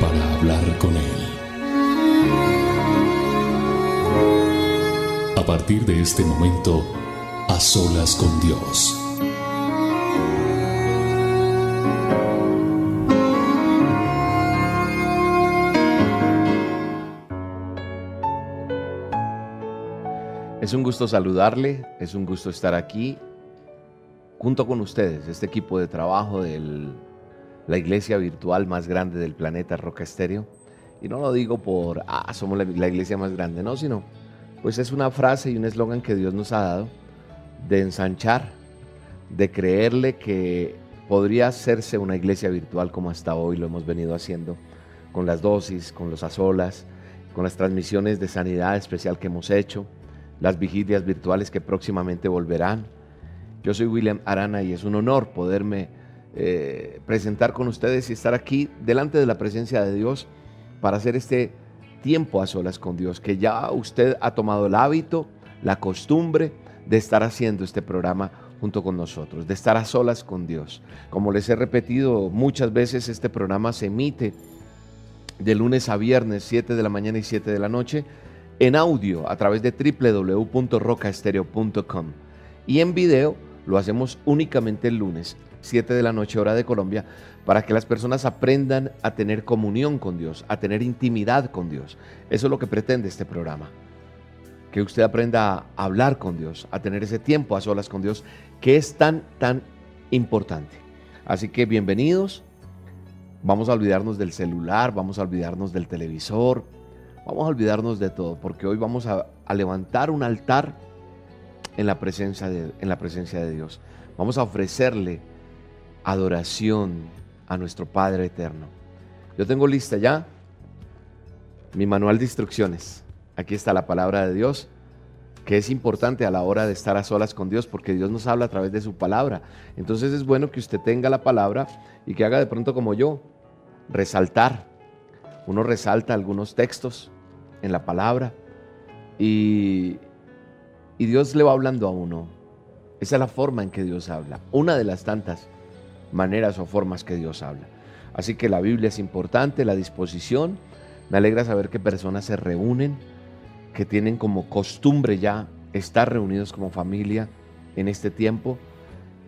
para hablar con Él. A partir de este momento, a solas con Dios. Es un gusto saludarle, es un gusto estar aquí junto con ustedes, este equipo de trabajo de la iglesia virtual más grande del planeta, Roca Estéreo. Y no lo digo por, ah, somos la, la iglesia más grande, no, sino, pues es una frase y un eslogan que Dios nos ha dado de ensanchar, de creerle que podría hacerse una iglesia virtual como hasta hoy lo hemos venido haciendo, con las dosis, con los azolas, con las transmisiones de sanidad especial que hemos hecho, las vigilias virtuales que próximamente volverán yo soy William Arana y es un honor poderme eh, presentar con ustedes y estar aquí delante de la presencia de Dios para hacer este tiempo a solas con Dios, que ya usted ha tomado el hábito, la costumbre de estar haciendo este programa junto con nosotros, de estar a solas con Dios. Como les he repetido muchas veces, este programa se emite de lunes a viernes, 7 de la mañana y 7 de la noche, en audio a través de www.rocaestereo.com y en video lo hacemos únicamente el lunes, 7 de la noche hora de Colombia, para que las personas aprendan a tener comunión con Dios, a tener intimidad con Dios. Eso es lo que pretende este programa. Que usted aprenda a hablar con Dios, a tener ese tiempo a solas con Dios, que es tan, tan importante. Así que bienvenidos. Vamos a olvidarnos del celular, vamos a olvidarnos del televisor, vamos a olvidarnos de todo, porque hoy vamos a, a levantar un altar en la presencia de, en la presencia de Dios. Vamos a ofrecerle adoración a nuestro Padre eterno. Yo tengo lista ya mi manual de instrucciones. Aquí está la palabra de Dios, que es importante a la hora de estar a solas con Dios, porque Dios nos habla a través de su palabra. Entonces es bueno que usted tenga la palabra y que haga de pronto como yo, resaltar. Uno resalta algunos textos en la palabra y, y Dios le va hablando a uno. Esa es la forma en que Dios habla. Una de las tantas maneras o formas que Dios habla. Así que la Biblia es importante, la disposición. Me alegra saber que personas se reúnen, que tienen como costumbre ya estar reunidos como familia en este tiempo.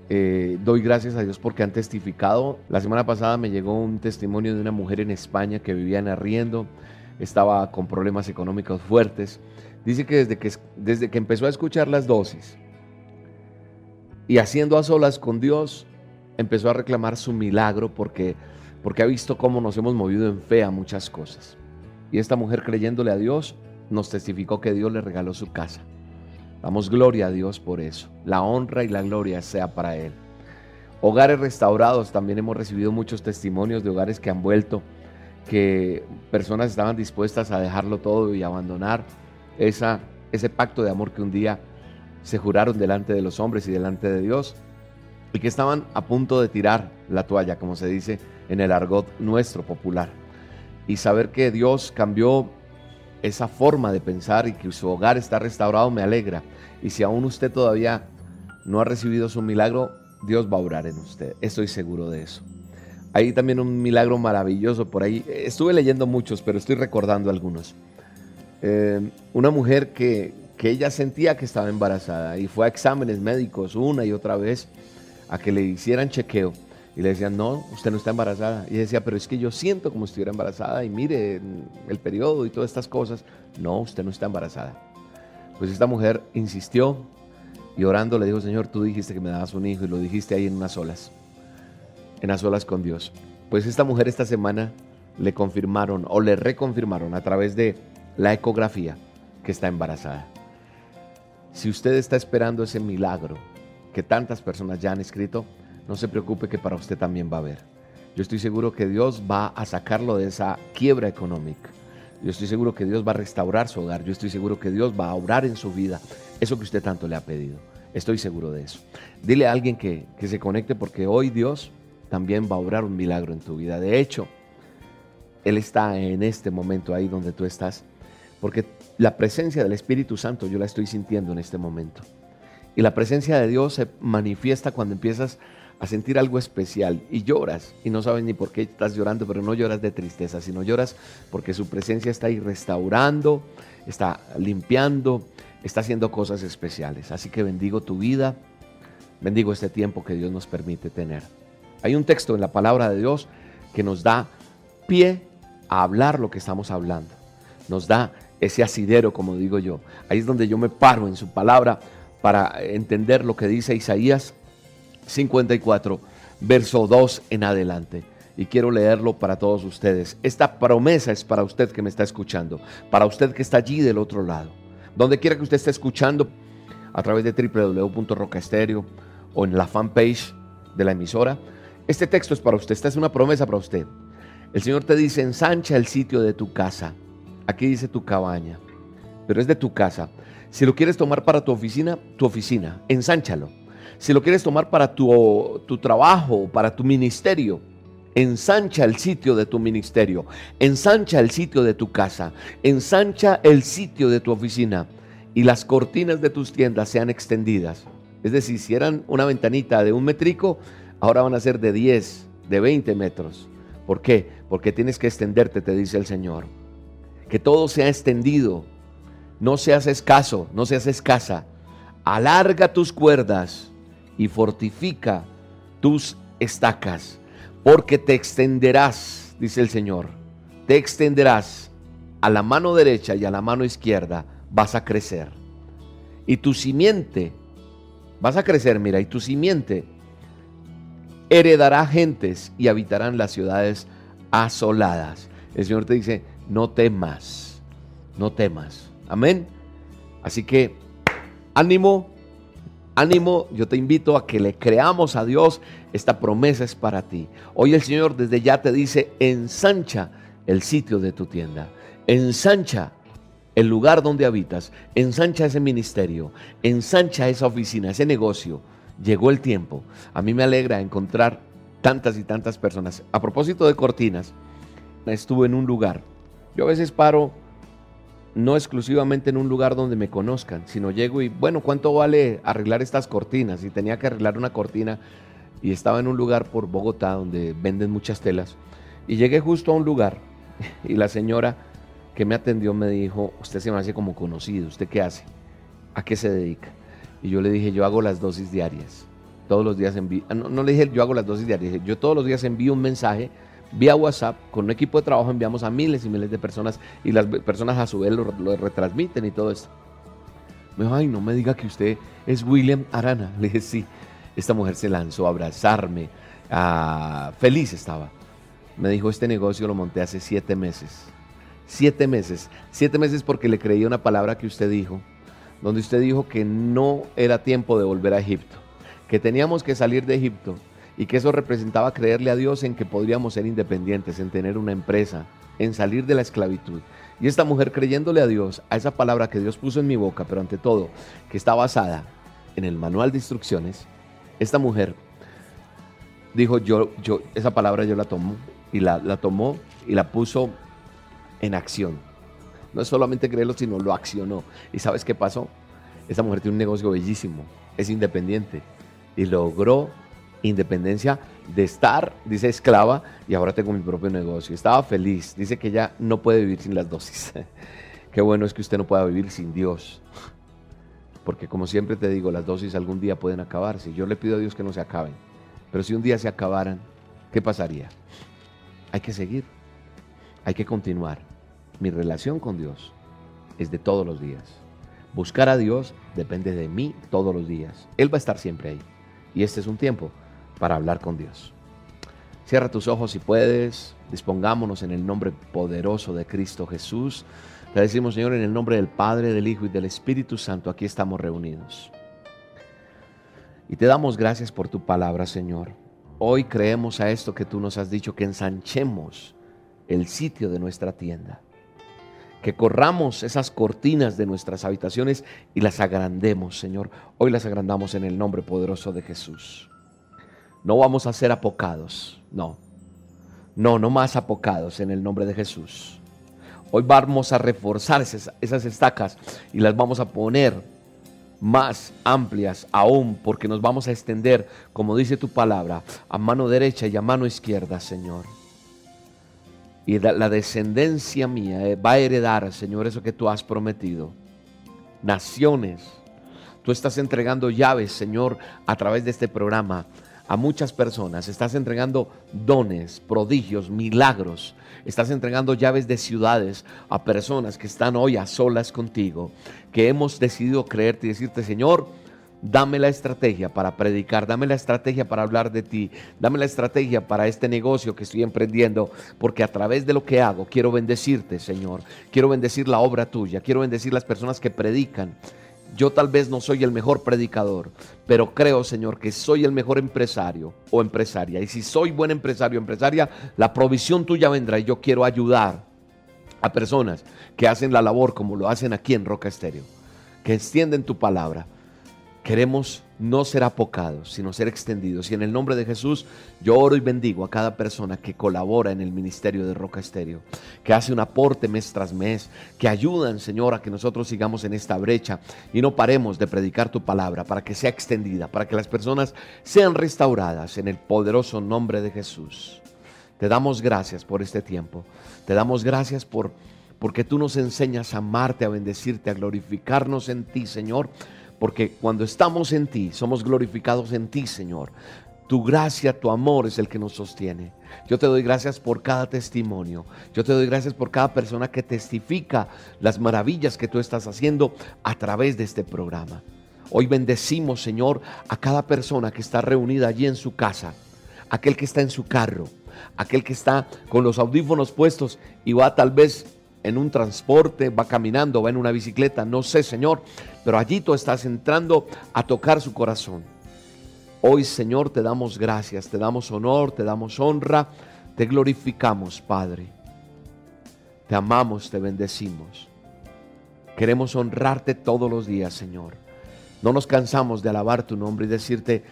Eh, doy gracias a Dios porque han testificado. La semana pasada me llegó un testimonio de una mujer en España que vivía en arriendo, estaba con problemas económicos fuertes Dice que desde que, desde que empezó a escuchar las dosis y haciendo a solas con Dios, empezó a reclamar su milagro porque, porque ha visto cómo nos hemos movido en fe a muchas cosas. Y esta mujer creyéndole a Dios, nos testificó que Dios le regaló su casa. Damos gloria a Dios por eso. La honra y la gloria sea para Él. Hogares restaurados, también hemos recibido muchos testimonios de hogares que han vuelto, que personas estaban dispuestas a dejarlo todo y abandonar esa, ese pacto de amor que un día se juraron delante de los hombres y delante de Dios y que estaban a punto de tirar la toalla, como se dice en el argot nuestro popular. Y saber que Dios cambió esa forma de pensar y que su hogar está restaurado me alegra. Y si aún usted todavía no ha recibido su milagro, Dios va a orar en usted. Estoy seguro de eso. Hay también un milagro maravilloso por ahí. Estuve leyendo muchos, pero estoy recordando algunos. Eh, una mujer que, que ella sentía que estaba embarazada y fue a exámenes médicos una y otra vez a que le hicieran chequeo y le decían, no, usted no está embarazada. Y decía, pero es que yo siento como estuviera embarazada y mire el periodo y todas estas cosas. No, usted no está embarazada. Pues esta mujer insistió y orando le dijo, Señor, tú dijiste que me dabas un hijo y lo dijiste ahí en unas olas, en las olas con Dios. Pues esta mujer esta semana le confirmaron o le reconfirmaron a través de la ecografía que está embarazada. Si usted está esperando ese milagro que tantas personas ya han escrito, no se preocupe que para usted también va a haber. Yo estoy seguro que Dios va a sacarlo de esa quiebra económica. Yo estoy seguro que Dios va a restaurar su hogar. Yo estoy seguro que Dios va a obrar en su vida eso que usted tanto le ha pedido. Estoy seguro de eso. Dile a alguien que, que se conecte porque hoy Dios también va a obrar un milagro en tu vida. De hecho, Él está en este momento ahí donde tú estás. Porque la presencia del Espíritu Santo yo la estoy sintiendo en este momento. Y la presencia de Dios se manifiesta cuando empiezas a sentir algo especial y lloras y no sabes ni por qué estás llorando, pero no lloras de tristeza, sino lloras porque su presencia está ahí restaurando, está limpiando, está haciendo cosas especiales. Así que bendigo tu vida, bendigo este tiempo que Dios nos permite tener. Hay un texto en la palabra de Dios que nos da pie a hablar lo que estamos hablando. Nos da ese asidero, como digo yo. Ahí es donde yo me paro en su palabra para entender lo que dice Isaías 54, verso 2 en adelante. Y quiero leerlo para todos ustedes. Esta promesa es para usted que me está escuchando, para usted que está allí del otro lado. Donde quiera que usted esté escuchando, a través de www.rocaestereo o en la fanpage de la emisora. Este texto es para usted, esta es una promesa para usted. El Señor te dice, ensancha el sitio de tu casa. Aquí dice tu cabaña, pero es de tu casa. Si lo quieres tomar para tu oficina, tu oficina, ensánchalo. Si lo quieres tomar para tu, tu trabajo, para tu ministerio, ensancha el sitio de tu ministerio, ensancha el sitio de tu casa, ensancha el sitio de tu oficina y las cortinas de tus tiendas sean extendidas. Es decir, si eran una ventanita de un metrico, ahora van a ser de 10, de 20 metros. ¿Por qué? Porque tienes que extenderte, te dice el Señor. Que todo sea extendido, no seas escaso, no seas escasa. Alarga tus cuerdas y fortifica tus estacas, porque te extenderás, dice el Señor, te extenderás a la mano derecha y a la mano izquierda, vas a crecer. Y tu simiente, vas a crecer, mira, y tu simiente heredará gentes y habitarán las ciudades asoladas. El Señor te dice, no temas, no temas. Amén. Así que ánimo, ánimo, yo te invito a que le creamos a Dios, esta promesa es para ti. Hoy el Señor desde ya te dice, ensancha el sitio de tu tienda, ensancha el lugar donde habitas, ensancha ese ministerio, ensancha esa oficina, ese negocio. Llegó el tiempo. A mí me alegra encontrar tantas y tantas personas. A propósito de cortinas, estuve en un lugar. Yo a veces paro no exclusivamente en un lugar donde me conozcan, sino llego y, bueno, ¿cuánto vale arreglar estas cortinas? Y tenía que arreglar una cortina y estaba en un lugar por Bogotá donde venden muchas telas. Y llegué justo a un lugar y la señora que me atendió me dijo, usted se me hace como conocido, ¿usted qué hace? ¿A qué se dedica? Y yo le dije, yo hago las dosis diarias. Todos los días envío, no, no le dije yo hago las dosis diarias, yo todos los días envío un mensaje vía WhatsApp, con un equipo de trabajo enviamos a miles y miles de personas y las personas a su vez lo, retransmiten y todo esto. Me dijo, ay, no me diga que usted es William Arana. Le dije, sí. Esta mujer se lanzó a abrazarme, feliz estaba. Me dijo, este negocio lo monté hace siete meses. Siete meses. Siete meses porque le creí una palabra que usted dijo, donde usted dijo que no era tiempo de volver a Egipto, que teníamos que salir de Egipto y que eso representaba creerle a Dios en que podríamos ser independientes, en tener una empresa, en salir de la esclavitud. Y esta mujer creyéndole a Dios, a esa palabra que Dios puso en mi boca, pero ante todo, que está basada en el manual de instrucciones, esta mujer dijo, yo, yo, esa palabra yo la tomo, y la, la tomó y la puso en acción. No es solamente creerlo, sino lo accionó. ¿Y sabes qué pasó? Esta mujer tiene un negocio bellísimo, es independiente y logró independencia de estar, dice esclava, y ahora tengo mi propio negocio. Estaba feliz, dice que ya no puede vivir sin las dosis. Qué bueno es que usted no pueda vivir sin Dios. Porque como siempre te digo, las dosis algún día pueden acabarse. Yo le pido a Dios que no se acaben. Pero si un día se acabaran, ¿qué pasaría? Hay que seguir. Hay que continuar. Mi relación con Dios es de todos los días. Buscar a Dios depende de mí todos los días. Él va a estar siempre ahí. Y este es un tiempo para hablar con Dios. Cierra tus ojos si puedes, dispongámonos en el nombre poderoso de Cristo Jesús. Te decimos, Señor, en el nombre del Padre, del Hijo y del Espíritu Santo, aquí estamos reunidos. Y te damos gracias por tu palabra, Señor. hoy creemos a esto que tú nos has dicho, que ensanchemos el sitio de nuestra tienda. Que corramos esas cortinas de nuestras habitaciones y las agrandemos, Señor. Hoy las agrandamos en el nombre poderoso de Jesús. No vamos a ser apocados, no. No, no más apocados en el nombre de Jesús. Hoy vamos a reforzar esas, estacas y las vamos a poner más amplias aún, porque nos vamos a extender, como dice tu palabra, a mano derecha y a mano izquierda, Señor. Y la descendencia mía eh, va a heredar, Señor, eso que tú has prometido. Naciones. Tú estás entregando llaves, Señor, a través de este programa a muchas personas. Estás entregando dones, prodigios, milagros. Estás entregando llaves de ciudades a personas que están hoy a solas contigo, que hemos decidido creerte y decirte, Señor, Dame la estrategia para predicar, dame la estrategia para hablar de ti, dame la estrategia para este negocio que estoy emprendiendo, porque a través de lo que hago quiero bendecirte, Señor. Quiero bendecir la obra tuya, quiero bendecir las personas que predican. Yo tal vez no soy el mejor predicador, pero creo, Señor, que soy el mejor empresario o empresaria. Y si soy buen empresario o empresaria, la provisión tuya vendrá y yo quiero ayudar a personas que hacen la labor como lo hacen aquí en Roca Estéreo, que extienden tu palabra Queremos no ser apocados, sino ser extendidos. Y en el nombre de Jesús, yo oro y bendigo a cada persona que colabora en el ministerio de Roca Estéreo, que hace un aporte mes tras mes, que ayudan, Señor, a que nosotros sigamos en esta brecha y no paremos de predicar tu palabra para que sea extendida, para que las personas sean restauradas en el poderoso nombre de Jesús. Te damos gracias por este tiempo. Te damos gracias por porque tú nos enseñas a amarte, a bendecirte, a glorificarnos en ti, Señor porque cuando estamos en ti, somos glorificados en ti, Señor. Tu gracia, tu amor es el que nos sostiene. Yo te doy gracias por cada testimonio. Yo te doy gracias por cada persona que testifica las maravillas que tú estás haciendo a través de este programa. Hoy bendecimos, Señor, a cada persona que está reunida allí en su casa, aquel que está en su carro, aquel que está con los audífonos puestos y va tal vez en un transporte, va caminando, va en una bicicleta, no sé, Señor, pero allí tú estás entrando a tocar su corazón. Hoy, Señor, te damos gracias, te damos honor, te damos honra, te glorificamos, Padre. Te amamos, te bendecimos. Queremos honrarte todos los días, Señor. No nos cansamos de alabar tu nombre y decirte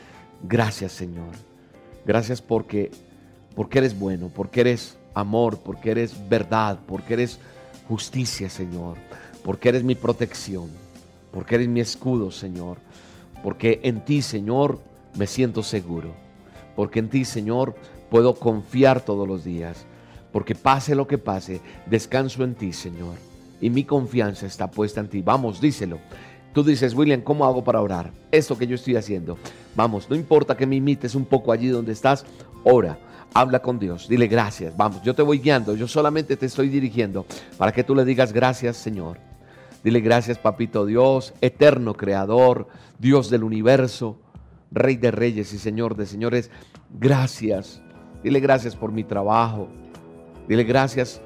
gracias, Señor. Gracias porque porque eres bueno, porque eres amor, porque eres verdad, porque eres justicia, Señor, porque eres mi protección, porque eres mi escudo, Señor, porque en ti, Señor, me siento seguro, porque en ti, Señor, puedo confiar todos los días, porque pase lo que pase, descanso en ti, Señor, y mi confianza está puesta en ti. Vamos, díselo. Tú dices, William, ¿cómo hago para orar? Esto que yo estoy haciendo. Vamos, no importa que me imites un poco allí donde estás, ora Habla con Dios, dile gracias. Vamos, yo te voy guiando, yo solamente te estoy dirigiendo para que tú le digas gracias, Señor. Dile gracias, papito Dios, eterno creador, Dios del universo, Rey de reyes y Señor de señores. Gracias. Dile gracias por mi trabajo. Dile gracias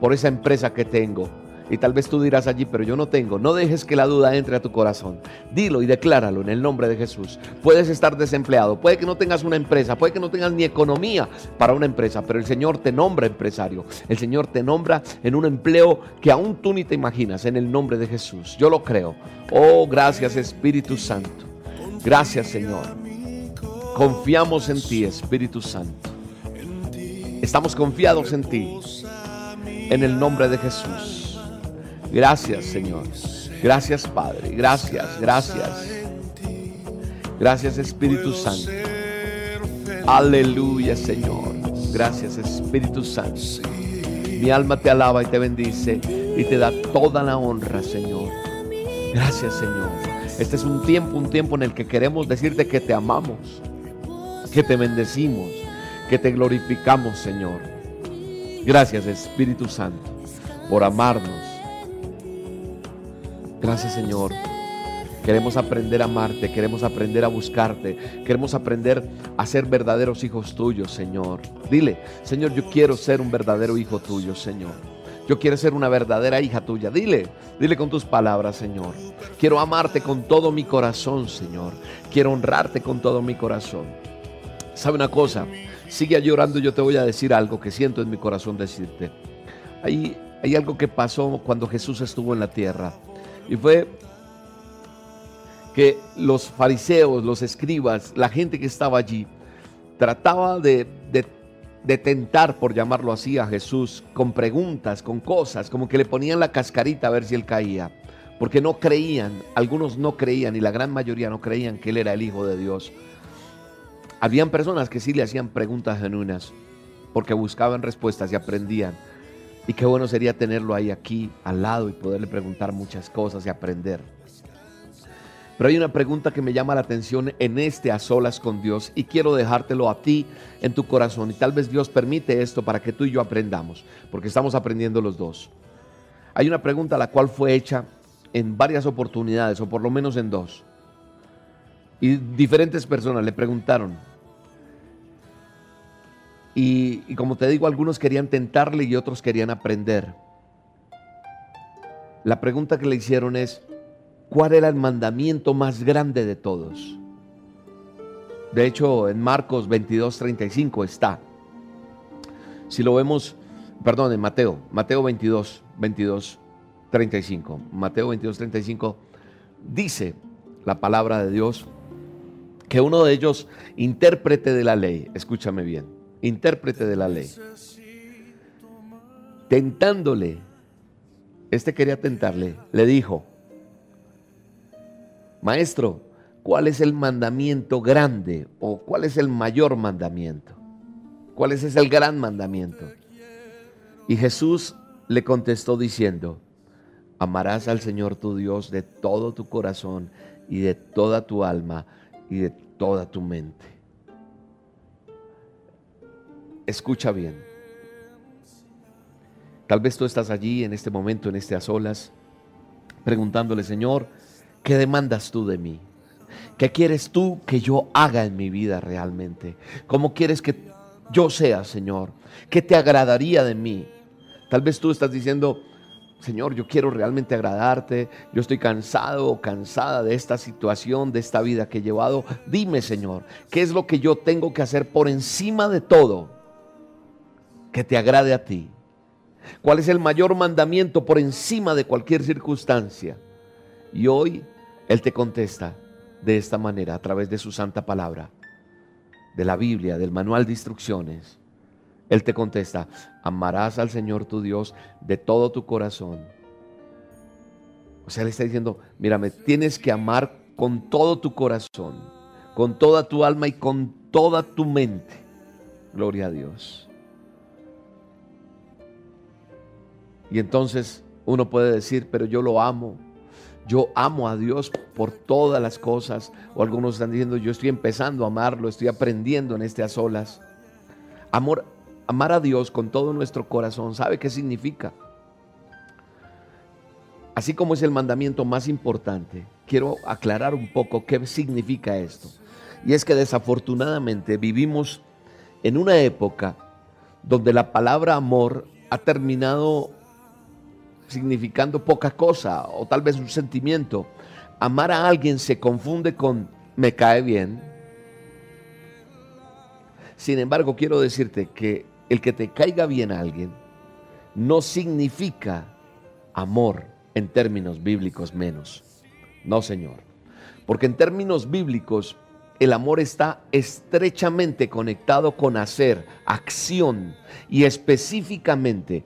por esa empresa que tengo. Y tal vez tú dirás allí, pero yo no tengo. No dejes que la duda entre a tu corazón. Dilo y decláralo en el nombre de Jesús. Puedes estar desempleado, puede que no tengas una empresa, puede que no tengas ni economía para una empresa, pero el Señor te nombra empresario. El Señor te nombra en un empleo que aún tú ni te imaginas en el nombre de Jesús. Yo lo creo. Oh, gracias Espíritu Santo. Gracias Señor. Confiamos en ti, Espíritu Santo. Estamos confiados en ti. En el nombre de Jesús. Gracias, Señor. Gracias, Padre. Gracias, gracias. Gracias, Espíritu Santo. Aleluya, Señor. Gracias, Espíritu Santo. Mi alma te alaba y te bendice y te da toda la honra, Señor. Gracias, Señor. Este es un tiempo, un tiempo en el que queremos decirte que te amamos, que te bendecimos, que te glorificamos, Señor. Gracias, Espíritu Santo, por amarnos Gracias Señor. Queremos aprender a amarte, queremos aprender a buscarte, queremos aprender a ser verdaderos hijos tuyos, Señor. Dile, Señor, yo quiero ser un verdadero hijo tuyo, Señor. Yo quiero ser una verdadera hija tuya. Dile, dile con tus palabras, Señor. Quiero amarte con todo mi corazón, Señor. Quiero honrarte con todo mi corazón. ¿Sabe una cosa? Sigue llorando, yo te voy a decir algo que siento en mi corazón decirte. Hay, hay algo que pasó cuando Jesús estuvo en la tierra. Y fue que los fariseos, los escribas, la gente que estaba allí, trataba de, de, tentar, por llamarlo así, a Jesús con preguntas, con cosas, como que le ponían la cascarita a ver si él caía, porque no creían, algunos no creían y la gran mayoría no creían que él era el Hijo de Dios. Habían personas que sí le hacían preguntas genuinas, porque buscaban respuestas y aprendían. Y qué bueno sería tenerlo ahí aquí al lado y poderle preguntar muchas cosas y aprender. Pero hay una pregunta que me llama la atención en este a solas con Dios y quiero dejártelo a ti en tu corazón. Y tal vez Dios permite esto para que tú y yo aprendamos, porque estamos aprendiendo los dos. Hay una pregunta la cual fue hecha en varias oportunidades, o por lo menos en dos. Y diferentes personas le preguntaron. Y, como te digo, algunos querían tentarle y otros querían aprender. La pregunta que le hicieron es, cuál era el mandamiento más grande de todos. De hecho, en Marcos 22, 35 está. Si lo vemos, perdón, en Mateo, Mateo 22, 22, 35. Mateo 22, 35 dice la palabra de Dios que uno de ellos, intérprete de la ley, escúchame bien, intérprete de la ley, tentándole, este quería tentarle, le dijo, Maestro, ¿cuál es el mandamiento grande o cuál es el mayor mandamiento? ¿Cuál es el gran mandamiento? Y Jesús le contestó diciendo, amarás al Señor tu Dios de todo tu corazón y de toda tu alma y de toda tu mente. Escucha bien. Tal vez tú estás allí en este momento, en este a solas, preguntándole, Señor, ¿Qué demandas tú de mí? ¿Qué quieres tú que yo haga en mi vida realmente? ¿Cómo quieres que yo sea, Señor? ¿Qué te agradaría de mí? Tal vez tú estás diciendo, Señor, yo quiero realmente agradarte, yo estoy cansado o cansada de esta situación, de esta vida que he llevado. Dime, Señor, ¿qué es lo que yo tengo que hacer por encima de todo que te agrade a ti? ¿Cuál es el mayor mandamiento por encima de cualquier circunstancia? Y hoy Él te contesta de esta manera, a través de su santa palabra, de la Biblia, del manual de instrucciones. Él te contesta, amarás al Señor tu Dios de todo tu corazón. O sea, le está diciendo, mírame, tienes que amar con todo tu corazón, con toda tu alma y con toda tu mente. Gloria a Dios. Y entonces uno puede decir, pero yo lo amo, yo amo a Dios por todas las cosas. O algunos están diciendo, yo estoy empezando a amarlo, estoy aprendiendo en este a solas. Amor, amar a Dios con todo nuestro corazón, ¿sabe qué significa? Así como es el mandamiento más importante, quiero aclarar un poco qué significa esto. Y es que desafortunadamente vivimos en una época donde la palabra amor ha terminado significando poca cosa o tal vez un sentimiento. Amar a alguien se confunde con me cae bien. Sin embargo, quiero decirte que el que te caiga bien a alguien no significa amor en términos bíblicos menos. No, Señor. Porque en términos bíblicos el amor está estrechamente conectado con hacer, acción y específicamente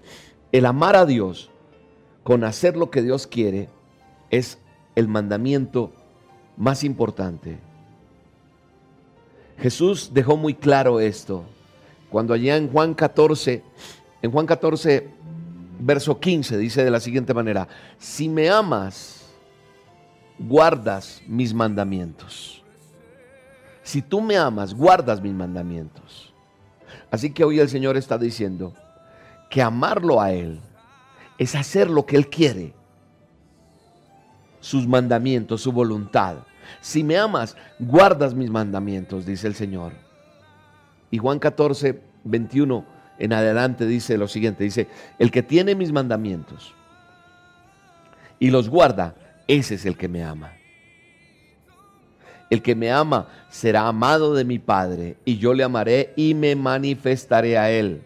el amar a Dios con hacer lo que Dios quiere es el mandamiento más importante. Jesús dejó muy claro esto cuando allá en Juan 14, en Juan 14, verso 15, dice de la siguiente manera, si me amas, guardas mis mandamientos. Si tú me amas, guardas mis mandamientos. Así que hoy el Señor está diciendo que amarlo a Él es hacer lo que Él quiere. Sus mandamientos, su voluntad. Si me amas, guardas mis mandamientos, dice el Señor. Y Juan 14, 21 en adelante dice lo siguiente, dice, el que tiene mis mandamientos y los guarda, ese es el que me ama. El que me ama será amado de mi Padre, y yo le amaré y me manifestaré a él.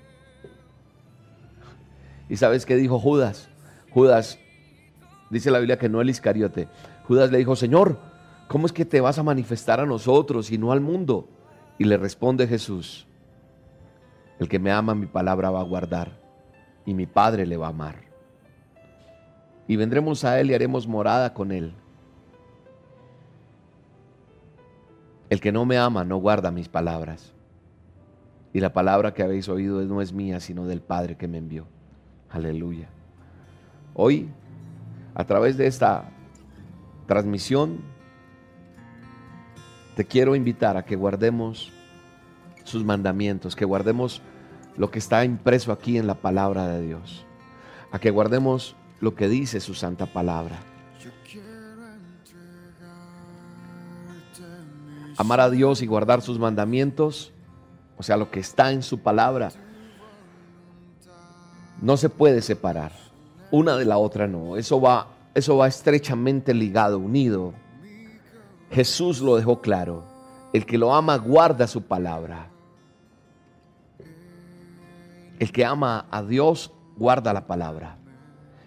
¿Y sabes qué dijo Judas? Judas, dice la Biblia que no el Iscariote. Judas le dijo, Señor, ¿cómo es que te vas a manifestar a nosotros y no al mundo? Y le responde Jesús, el que me ama mi palabra va a guardar y mi Padre le va a amar. Y vendremos a Él y haremos morada con Él. El que no me ama no guarda mis palabras. Y la palabra que habéis oído no es mía, sino del Padre que me envió. Aleluya. Hoy, a través de esta transmisión, te quiero invitar a que guardemos sus mandamientos, que guardemos lo que está impreso aquí en la palabra de Dios, a que guardemos lo que dice su santa palabra. Amar a Dios y guardar sus mandamientos, o sea, lo que está en su palabra, no se puede separar. Una de la otra no. Eso va, eso va estrechamente ligado, unido. Jesús lo dejó claro. El que lo ama guarda su palabra. El que ama a Dios guarda la palabra.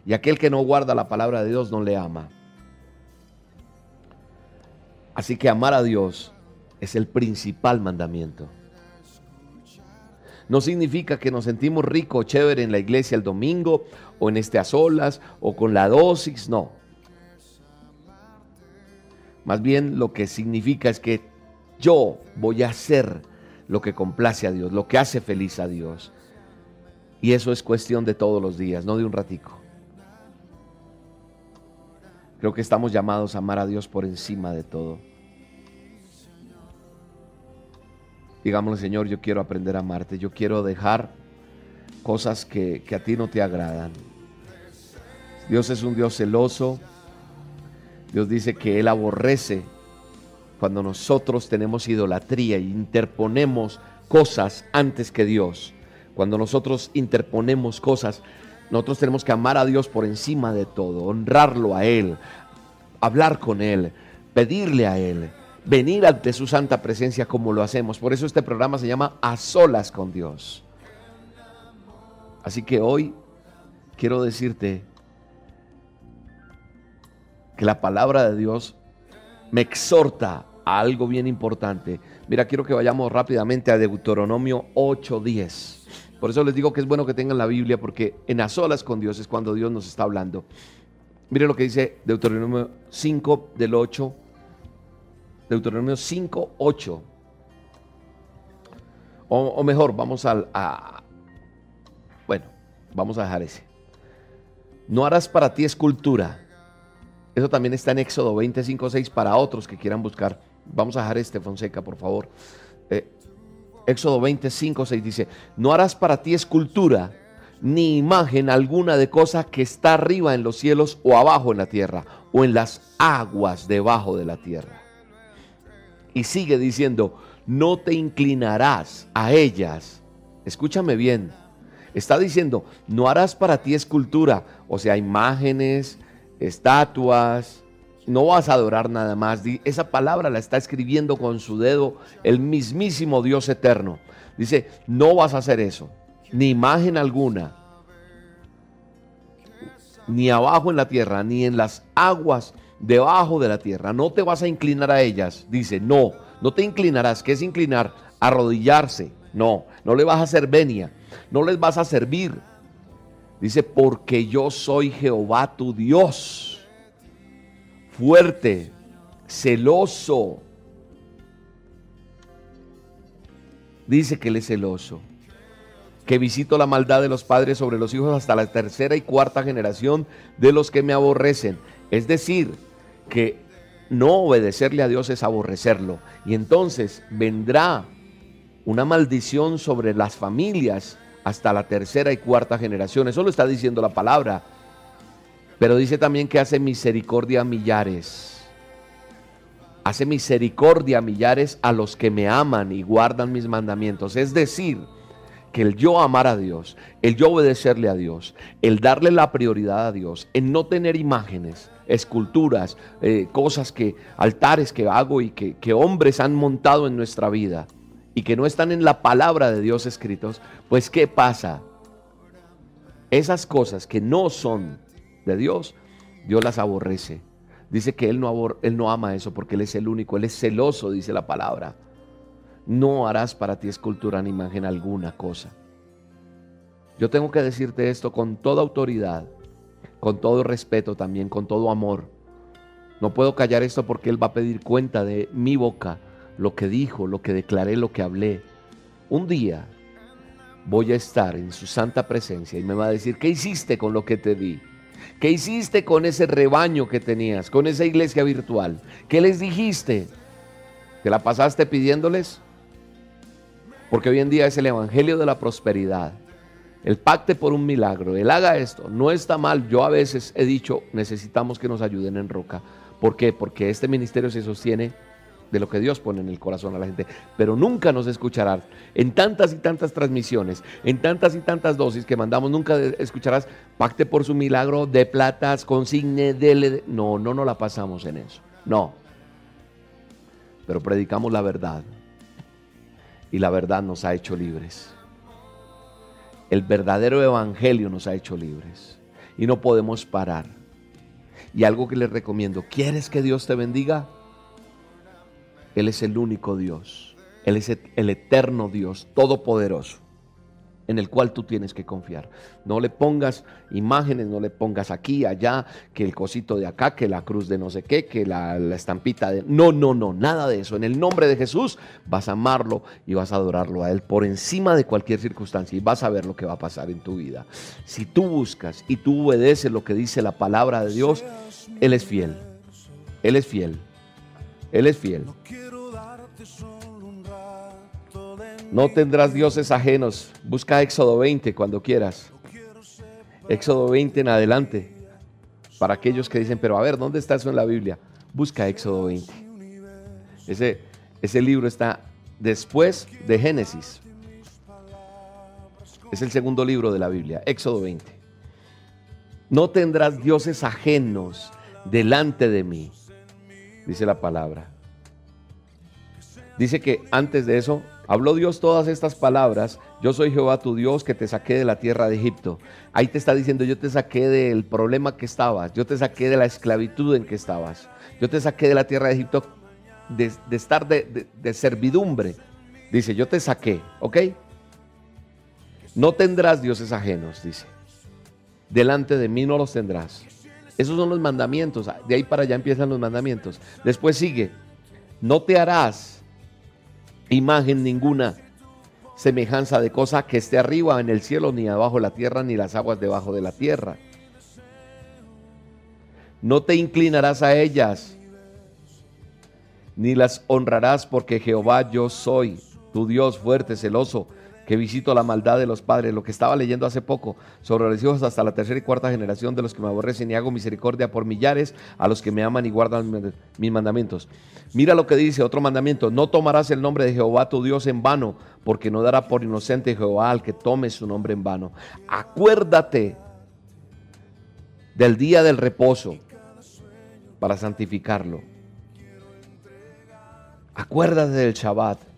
Y aquel que no guarda la palabra de Dios no le ama. Así que amar a Dios es el principal mandamiento. No significa que nos sentimos rico o chévere en la iglesia el domingo o en este a solas o con la dosis, no. Más bien lo que significa es que yo voy a hacer lo que complace a Dios, lo que hace feliz a Dios. Y eso es cuestión de todos los días, no de un ratico. Creo que estamos llamados a amar a Dios por encima de todo. Digámosle, Señor, yo quiero aprender a amarte, yo quiero dejar cosas que, que a ti no te agradan. Dios es un Dios celoso. Dios dice que Él aborrece cuando nosotros tenemos idolatría y interponemos cosas antes que Dios. Cuando nosotros interponemos cosas, nosotros tenemos que amar a Dios por encima de todo, honrarlo a Él, hablar con Él, pedirle a Él, venir ante su santa presencia como lo hacemos. Por eso este programa se llama A Solas con Dios. Así que hoy quiero decirte que la palabra de Dios me exhorta a algo bien importante. Mira, quiero que vayamos rápidamente a Deuteronomio 8:10. Por eso les digo que es bueno que tengan la Biblia porque en a solas con Dios es cuando Dios nos está hablando. Mire lo que dice Deuteronomio 5 del 8 Deuteronomio 5, 8. O, mejor, vamos al, a... Bueno, vamos a dejar ese. No harás para ti escultura. Eso también está en Éxodo 25, 6 para otros que quieran buscar. Vamos a dejar este, Fonseca, por favor. Eh, Éxodo 25, 6 dice, no harás para ti escultura ni imagen alguna de cosa que está arriba en los cielos o abajo en la tierra o en las aguas debajo de la tierra. Y sigue diciendo, no te inclinarás a ellas. Escúchame bien. Está diciendo, no harás para ti escultura, o sea, imágenes, estatuas, no vas a adorar nada más. Esa palabra la está escribiendo con su dedo el mismísimo Dios eterno. Dice, no vas a hacer eso, ni imagen alguna, ni abajo en la tierra, ni en las aguas debajo de la tierra, no te vas a inclinar a ellas. Dice, no, no te inclinarás. ¿Qué es inclinar? Arrodillarse. No, no le vas a hacer venia, no les vas a servir. Dice, porque yo soy Jehová tu Dios, fuerte, celoso. Dice que él es celoso, que visito la maldad de los padres sobre los hijos hasta la tercera y cuarta generación de los que me aborrecen. Es decir, que no obedecerle a Dios es aborrecerlo. Y entonces vendrá una maldición sobre las familias hasta la tercera y cuarta generación. Eso lo está diciendo la palabra. Pero dice también que hace misericordia a millares. Hace misericordia a millares a los que me aman y guardan mis mandamientos. Es decir, que el yo amar a Dios, el yo obedecerle a Dios, el darle la prioridad a Dios, el no tener imágenes, esculturas, eh, cosas que, altares que hago y que, que hombres han montado en nuestra vida y que no están en la palabra de Dios escritos, pues ¿qué pasa? Esas cosas que no son de Dios, Dios las aborrece. Dice que él no, él no ama eso porque Él es el único, Él es celoso, dice la palabra. No harás para ti escultura ni imagen alguna cosa. Yo tengo que decirte esto con toda autoridad, con todo respeto también, con todo amor. No puedo callar esto porque Él va a pedir cuenta de mi boca, lo que dijo, lo que declaré, lo que hablé. Un día voy a estar en su santa presencia y me va a decir, ¿qué hiciste con lo que te di? ¿Qué hiciste con ese rebaño que tenías, con esa iglesia virtual? ¿Qué les dijiste? ¿Te la pasaste pidiéndoles? Porque hoy en día es el evangelio de la prosperidad. El pacte por un milagro. Él haga esto. No está mal. Yo a veces he dicho, necesitamos que nos ayuden en Roca. ¿Por qué? Porque este ministerio se sostiene de lo que Dios pone en el corazón a la gente, pero nunca nos escucharás. En tantas y tantas transmisiones, en tantas y tantas dosis que mandamos, nunca escucharás pacte por su milagro de platas, consigne, dele. No, no nos la pasamos en eso. No. Pero predicamos la verdad. Y la verdad nos ha hecho libres. El verdadero evangelio nos ha hecho libres. Y no podemos parar. Y algo que les recomiendo, ¿quieres que Dios te bendiga? Él es el único Dios. Él es el eterno Dios, todopoderoso, en el cual tú tienes que confiar. No le pongas imágenes, no le pongas aquí, allá, que el cosito de acá, que la cruz de no sé qué, que la, estampita de... No, no, no, nada de eso. En el nombre de Jesús vas a amarlo y vas a adorarlo a Él por encima de cualquier circunstancia y vas a ver lo que va a pasar en tu vida. Si tú buscas y tú obedeces lo que dice la palabra de Dios, Él es fiel. Él es fiel. Él es fiel. No tendrás dioses ajenos. Busca Éxodo 20 cuando quieras. Éxodo 20 en adelante. Para aquellos que dicen, pero a ver, ¿dónde está eso en la Biblia? Busca Éxodo 20. Ese, ese libro está después de Génesis. Es el segundo libro de la Biblia, Éxodo 20. No tendrás dioses ajenos delante de mí dice la palabra. Dice que antes de eso habló Dios todas estas palabras. Yo soy Jehová tu Dios que te saqué de la tierra de Egipto. Ahí te está diciendo, yo te saqué del problema que estabas. Yo te saqué de la esclavitud en que estabas. Yo te saqué de la tierra de Egipto de, estar de, servidumbre. Dice, yo te saqué, ¿ok? No tendrás dioses ajenos, dice. Delante de mí no los tendrás. Esos son los mandamientos. De ahí para allá empiezan los mandamientos. Después sigue, no te harás imagen ninguna, semejanza de cosa que esté arriba en el cielo, ni abajo la tierra, ni las aguas debajo de la tierra. No te inclinarás a ellas, ni las honrarás, porque Jehová yo soy, tu Dios fuerte, celoso, que visito la maldad de los padres, lo que estaba leyendo hace poco, sobre los hijos hasta la tercera y cuarta generación de los que me aborrecen y hago misericordia por millares a los que me aman y guardan mis mandamientos. Mira lo que dice otro mandamiento, no tomarás el nombre de Jehová tu Dios en vano, porque no dará por inocente Jehová al que tome su nombre en vano. Acuérdate del día del reposo para santificarlo. Acuérdate del Shabbat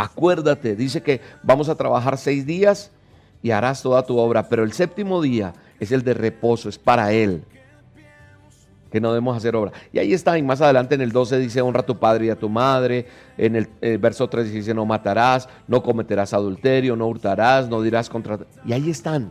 Acuérdate, dice que vamos a trabajar seis días y harás toda tu obra, pero el séptimo día es el de reposo, es para Él, que no debemos hacer obra. Y ahí está, y más adelante en el 12 dice, honra a tu padre y a tu madre, en el, el verso 3 dice, no matarás, no cometerás adulterio, no hurtarás, no dirás contra... Y ahí están,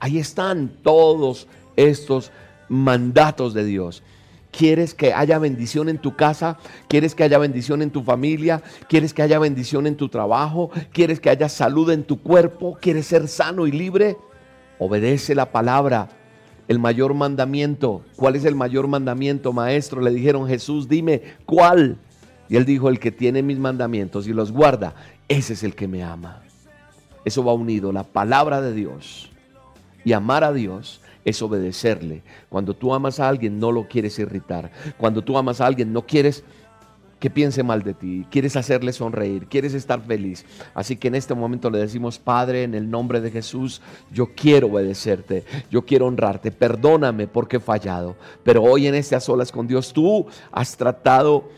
ahí están todos estos mandatos de Dios. ¿Quieres que haya bendición en tu casa? ¿Quieres que haya bendición en tu familia? ¿Quieres que haya bendición en tu trabajo? ¿Quieres que haya salud en tu cuerpo? ¿Quieres ser sano y libre? Obedece la palabra. El mayor mandamiento. ¿Cuál es el mayor mandamiento, maestro? Le dijeron Jesús, dime, ¿cuál? Y él dijo, el que tiene mis mandamientos y los guarda, ese es el que me ama. Eso va unido, la palabra de Dios y amar a Dios es obedecerle. Cuando tú amas a alguien no lo quieres irritar. Cuando tú amas a alguien no quieres que piense mal de ti, quieres hacerle sonreír, quieres estar feliz. Así que en este momento le decimos, Padre, en el nombre de Jesús, yo quiero obedecerte, yo quiero honrarte, perdóname porque he fallado. Pero hoy en este a solas con Dios, tú has tratado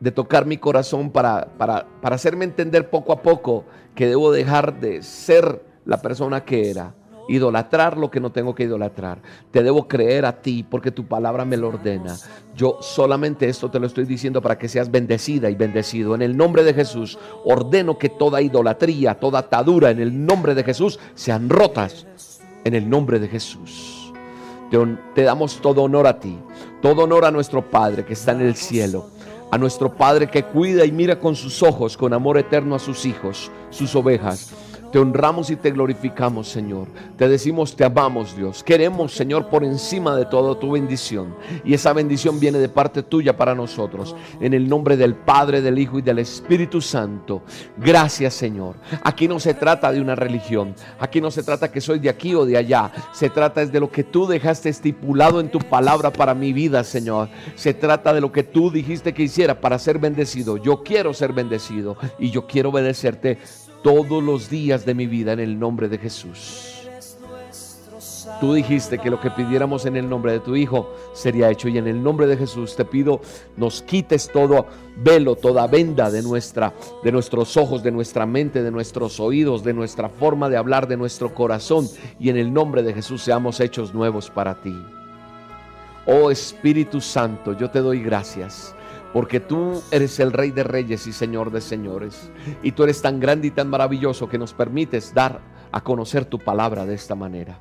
de tocar mi corazón para, para, para hacerme entender poco a poco que debo dejar de ser la persona que era idolatrar lo que no tengo que idolatrar. Te debo creer a ti porque tu palabra me lo ordena. Yo solamente esto te lo estoy diciendo para que seas bendecida y bendecido. En el nombre de Jesús ordeno que toda idolatría, toda atadura en el nombre de Jesús sean rotas. En el nombre de Jesús. Te, te damos todo honor a ti, todo honor a nuestro Padre que está en el cielo a nuestro Padre que cuida y mira con sus ojos, con amor eterno a sus hijos, sus ovejas. Te honramos y te glorificamos, Señor. Te decimos, te amamos, Dios. Queremos, Señor, por encima de todo tu bendición. Y esa bendición viene de parte tuya para nosotros. En el nombre del Padre, del Hijo y del Espíritu Santo. Gracias, Señor. Aquí no se trata de una religión. Aquí no se trata que soy de aquí o de allá. Se trata de lo que tú dejaste estipulado en tu palabra para mi vida, Señor. Se trata de lo que tú dijiste que hiciera para ser bendecido. Yo quiero ser bendecido y yo quiero obedecerte todos los días de mi vida en el nombre de Jesús. Tú dijiste que lo que pidiéramos en el nombre de tu Hijo sería hecho y en el nombre de Jesús te pido nos quites todo velo, toda venda de nuestra de nuestros ojos, de nuestra mente, de nuestros oídos, de nuestra forma de hablar, de nuestro corazón y en el nombre de Jesús seamos hechos nuevos para ti. Oh Espíritu Santo, yo te doy gracias porque tú eres el Rey de Reyes y Señor de Señores. Y tú eres tan grande y tan maravilloso que nos permites dar a conocer tu palabra de esta manera.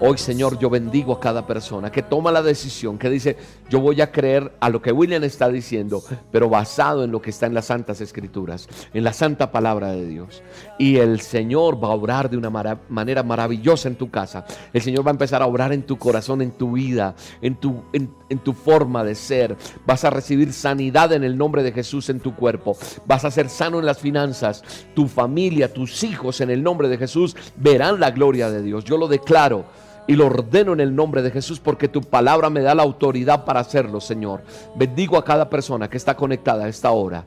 Hoy, Señor, yo bendigo a cada persona que toma la decisión, que dice, yo voy a creer a lo que William está diciendo, pero basado en lo que está en las santas escrituras, en la santa palabra de Dios. Y el Señor va a obrar de una manera maravillosa en tu casa. El Señor va a empezar a obrar en tu corazón, en tu vida, en tu, en, en tu forma de ser. Vas a recibir sanidad en el nombre de Jesús en tu cuerpo. Vas a ser sano en las finanzas. Tu familia, tus hijos en el nombre de Jesús verán la gloria de Dios. Yo lo declaro y lo ordeno en el nombre de Jesús porque tu palabra me da la autoridad para hacerlo, Señor. Bendigo a cada persona que está conectada a esta hora,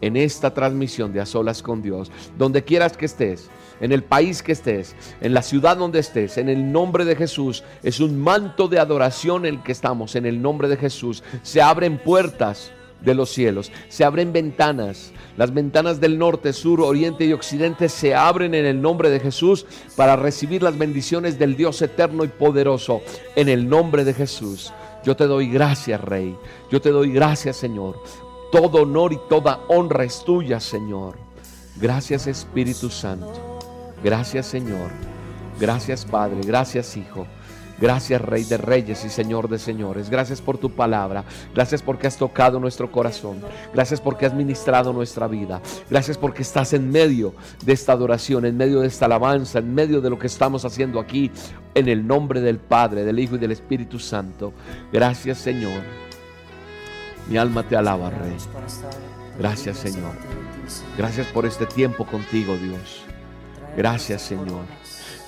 en esta transmisión de A Solas con Dios, donde quieras que estés, en el país que estés, en la ciudad donde estés, en el nombre de Jesús. Es un manto de adoración el que estamos, en el nombre de Jesús. Se abren puertas de los cielos, se abren ventanas las ventanas del norte, sur, oriente y occidente se abren en el nombre de Jesús para recibir las bendiciones del Dios eterno y poderoso en el nombre de Jesús. Yo te doy gracias, Rey. Yo te doy gracias, Señor. Todo honor y toda honra es tuya, Señor. Gracias, Espíritu Santo. Gracias, Señor. Gracias, Padre. Gracias, Hijo. Gracias Rey de Reyes y Señor de Señores. Gracias por tu palabra. Gracias porque has tocado nuestro corazón. Gracias porque has ministrado nuestra vida. Gracias porque estás en medio de esta adoración, en medio de esta alabanza, en medio de lo que estamos haciendo aquí. En el nombre del Padre, del Hijo y del Espíritu Santo. Gracias Señor. Mi alma te alaba, Rey. Gracias Señor. Gracias por este tiempo contigo, Dios. Gracias Señor.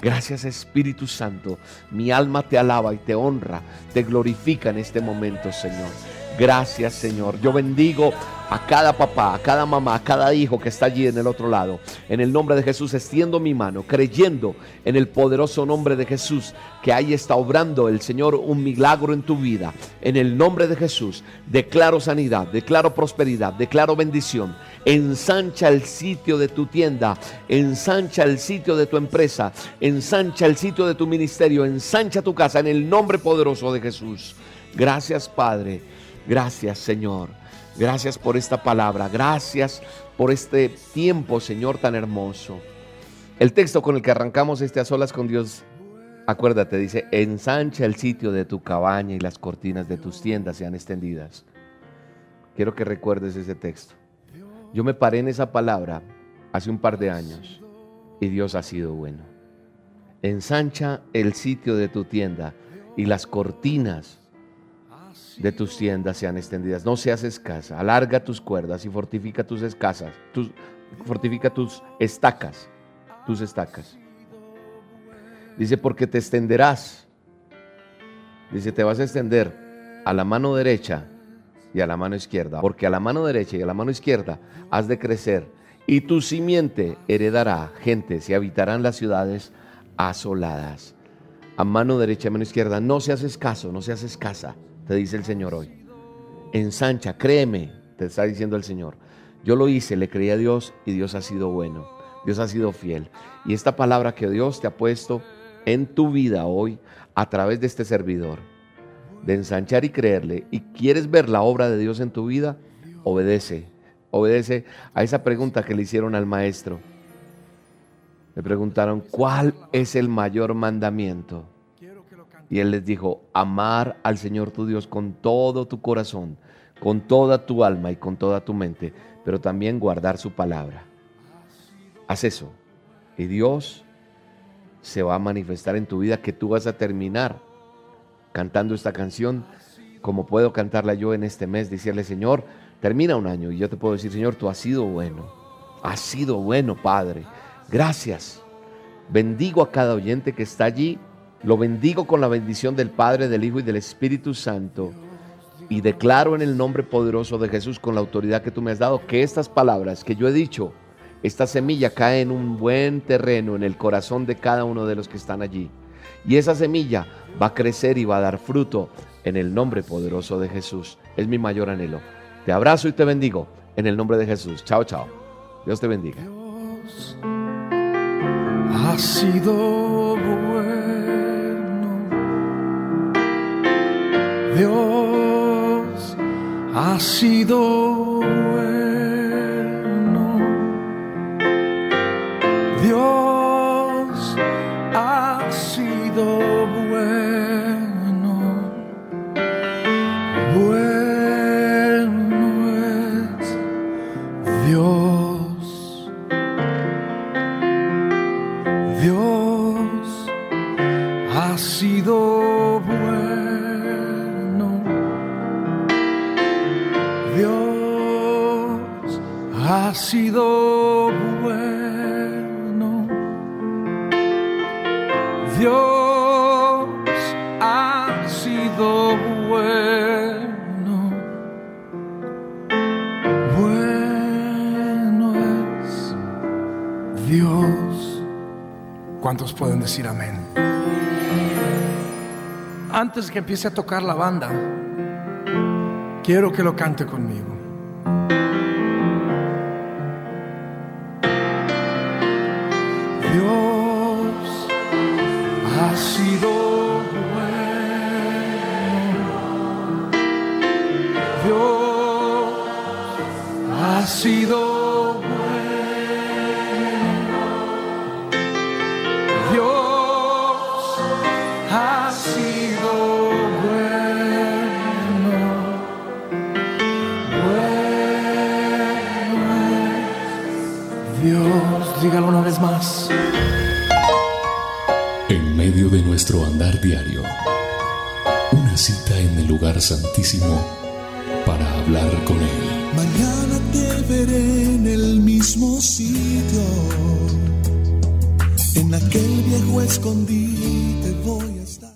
Gracias Espíritu Santo. Mi alma te alaba y te honra, te glorifica en este momento, Señor. Gracias Señor. Yo bendigo a cada papá, a cada mamá, a cada hijo que está allí en el otro lado. En el nombre de Jesús extiendo mi mano, creyendo en el poderoso nombre de Jesús, que ahí está obrando el Señor un milagro en tu vida. En el nombre de Jesús declaro sanidad, declaro prosperidad, declaro bendición. Ensancha el sitio de tu tienda, ensancha el sitio de tu empresa, ensancha el sitio de tu ministerio, ensancha tu casa en el nombre poderoso de Jesús. Gracias Padre. Gracias Señor. Gracias por esta palabra. Gracias por este tiempo, Señor, tan hermoso. El texto con el que arrancamos este a solas con Dios, acuérdate, dice, ensancha el sitio de tu cabaña y las cortinas de tus tiendas sean extendidas. Quiero que recuerdes ese texto. Yo me paré en esa palabra hace un par de años y Dios ha sido bueno. Ensancha el sitio de tu tienda y las cortinas de tus tiendas sean extendidas. No seas escasa. Alarga tus cuerdas y fortifica tus escasas. Tus, fortifica tus estacas. Tus estacas. Dice, porque te extenderás. Dice, te vas a extender a la mano derecha y a la mano izquierda, porque a la mano derecha y a la mano izquierda has de crecer, y tu simiente heredará gentes y habitarán las ciudades asoladas. A mano derecha a mano izquierda, no seas escaso, no seas escasa, te dice el Señor hoy. Ensancha, créeme, te está diciendo el Señor. Yo lo hice, le creí a Dios y Dios ha sido bueno, Dios ha sido fiel. Y esta palabra que Dios te ha puesto en tu vida hoy a través de este servidor, de ensanchar y creerle, y quieres ver la obra de Dios en tu vida, obedece, obedece a esa pregunta que le hicieron al maestro. Le preguntaron, ¿cuál es el mayor mandamiento? Y él les dijo, amar al Señor tu Dios con todo tu corazón, con toda tu alma y con toda tu mente, pero también guardar su palabra. Haz eso. Y Dios se va a manifestar en tu vida que tú vas a terminar cantando esta canción como puedo cantarla yo en este mes, decirle, Señor, termina un año y yo te puedo decir, Señor, tú has sido bueno, has sido bueno, Padre. Gracias. Bendigo a cada oyente que está allí, lo bendigo con la bendición del Padre, del Hijo y del Espíritu Santo. Y declaro en el nombre poderoso de Jesús, con la autoridad que tú me has dado, que estas palabras que yo he dicho, esta semilla cae en un buen terreno en el corazón de cada uno de los que están allí. Y esa semilla va a crecer y va a dar fruto en el nombre poderoso de Jesús. Es mi mayor anhelo. Te abrazo y te bendigo en el nombre de Jesús. Chao, chao. Dios te bendiga. Dios ha sido Dios ha sido sido bueno. Dios ha sido bueno. Bueno es Dios. ¿Cuántos pueden decir amén? Antes que empiece a tocar la banda, quiero que lo cante conmigo.